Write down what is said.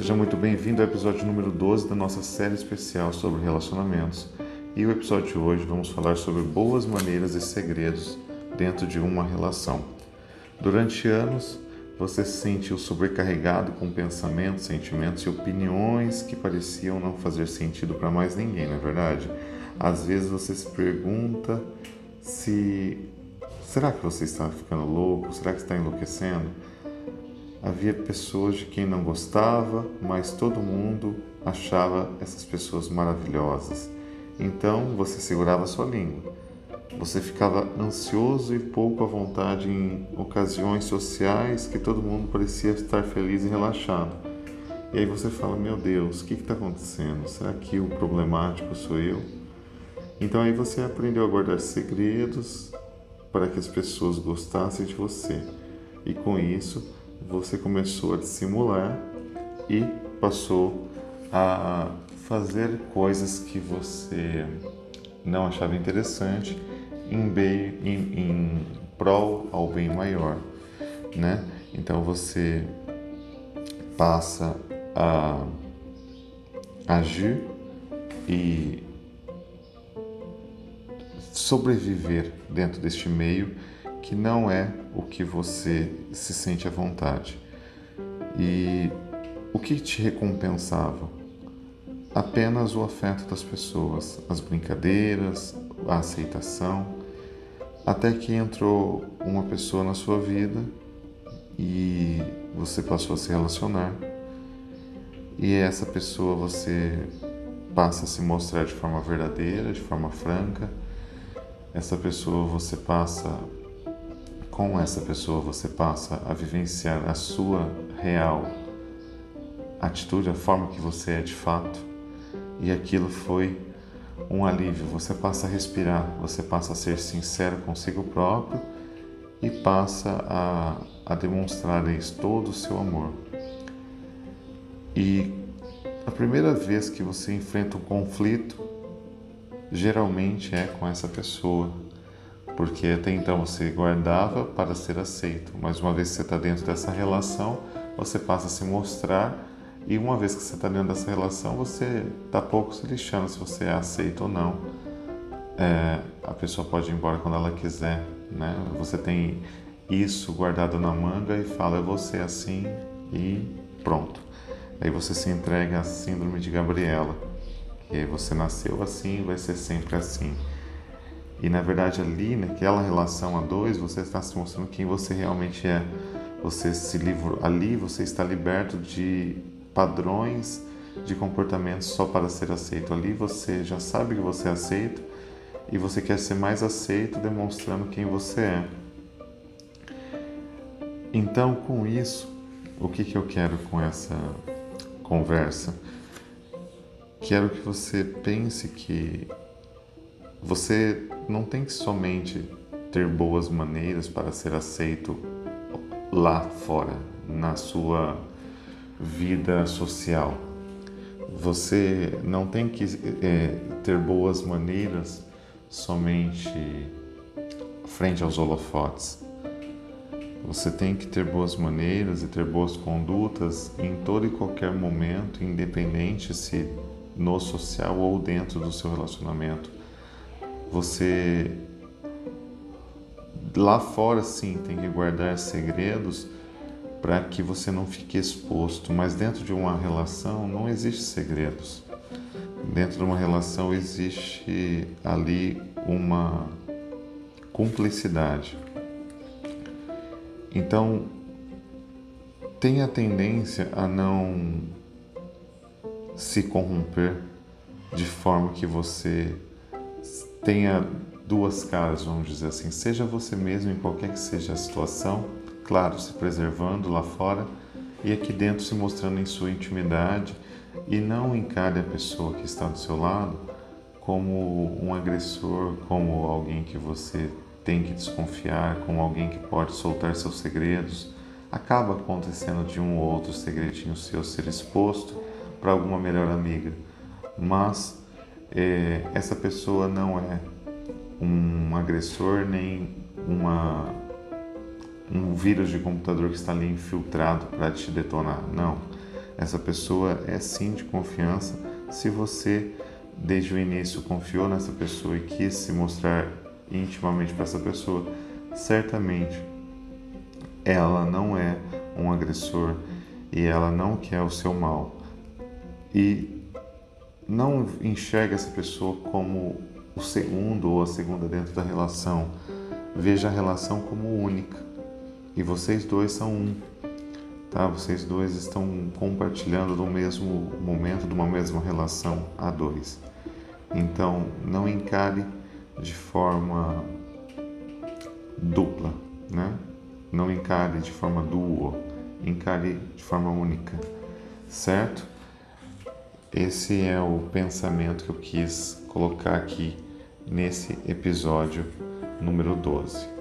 Seja muito bem-vindo ao episódio número 12 da nossa série especial sobre relacionamentos. E o episódio de hoje vamos falar sobre boas maneiras e segredos dentro de uma relação. Durante anos, você se sentiu sobrecarregado com pensamentos, sentimentos e opiniões que pareciam não fazer sentido para mais ninguém, não é verdade? Às vezes você se pergunta se será que você está ficando louco? Será que está enlouquecendo? Havia pessoas de quem não gostava, mas todo mundo achava essas pessoas maravilhosas. Então você segurava sua língua. Você ficava ansioso e pouco à vontade em ocasiões sociais que todo mundo parecia estar feliz e relaxado. E aí você fala: Meu Deus, o que está acontecendo? Será que o problemático sou eu? Então aí você aprendeu a guardar segredos para que as pessoas gostassem de você. E com isso, você começou a dissimular e passou a fazer coisas que você não achava interessante em, bem, em, em prol ao bem maior, né? Então você passa a agir e sobreviver dentro deste meio que não é o que você se sente à vontade. E o que te recompensava? Apenas o afeto das pessoas, as brincadeiras, a aceitação, até que entrou uma pessoa na sua vida e você passou a se relacionar. E essa pessoa você passa a se mostrar de forma verdadeira, de forma franca. Essa pessoa você passa com essa pessoa você passa a vivenciar a sua real atitude, a forma que você é de fato, e aquilo foi um alívio. Você passa a respirar, você passa a ser sincero consigo próprio e passa a, a demonstrar isso todo o seu amor. E a primeira vez que você enfrenta um conflito, geralmente é com essa pessoa porque até então você guardava para ser aceito, mas uma vez que você está dentro dessa relação, você passa a se mostrar e uma vez que você está dentro dessa relação, você está pouco se lixando se você é aceito ou não. É, a pessoa pode ir embora quando ela quiser, né? Você tem isso guardado na manga e fala, vou ser assim e pronto. Aí você se entrega à síndrome de Gabriela, que você nasceu assim e vai ser sempre assim. E na verdade ali, naquela relação a dois, você está se mostrando quem você realmente é. Você se livra ali, você está liberto de padrões de comportamento só para ser aceito. Ali você já sabe que você é aceito e você quer ser mais aceito demonstrando quem você é. Então, com isso, o que, que eu quero com essa conversa? Quero que você pense que você não tem que somente ter boas maneiras para ser aceito lá fora, na sua vida social. Você não tem que é, ter boas maneiras somente frente aos holofotes. Você tem que ter boas maneiras e ter boas condutas em todo e qualquer momento, independente se no social ou dentro do seu relacionamento. Você lá fora sim tem que guardar segredos para que você não fique exposto, mas dentro de uma relação não existe segredos. Dentro de uma relação existe ali uma cumplicidade. Então, tenha a tendência a não se corromper de forma que você tenha duas caras, vamos dizer assim. Seja você mesmo em qualquer que seja a situação, claro, se preservando lá fora e aqui dentro se mostrando em sua intimidade e não encare a pessoa que está do seu lado como um agressor, como alguém que você tem que desconfiar, como alguém que pode soltar seus segredos. Acaba acontecendo de um ou outro segredinho seu ser exposto para alguma melhor amiga, mas é, essa pessoa não é um agressor nem uma, um vírus de computador que está ali infiltrado para te detonar. Não. Essa pessoa é sim de confiança se você desde o início confiou nessa pessoa e quis se mostrar intimamente para essa pessoa, certamente ela não é um agressor e ela não quer o seu mal. E não enxerga essa pessoa como o segundo ou a segunda dentro da relação. Veja a relação como única. E vocês dois são um. Tá? Vocês dois estão compartilhando do mesmo momento, de uma mesma relação a dois. Então, não encare de forma dupla, né? Não encare de forma duo, encare de forma única, certo? Esse é o pensamento que eu quis colocar aqui nesse episódio número 12.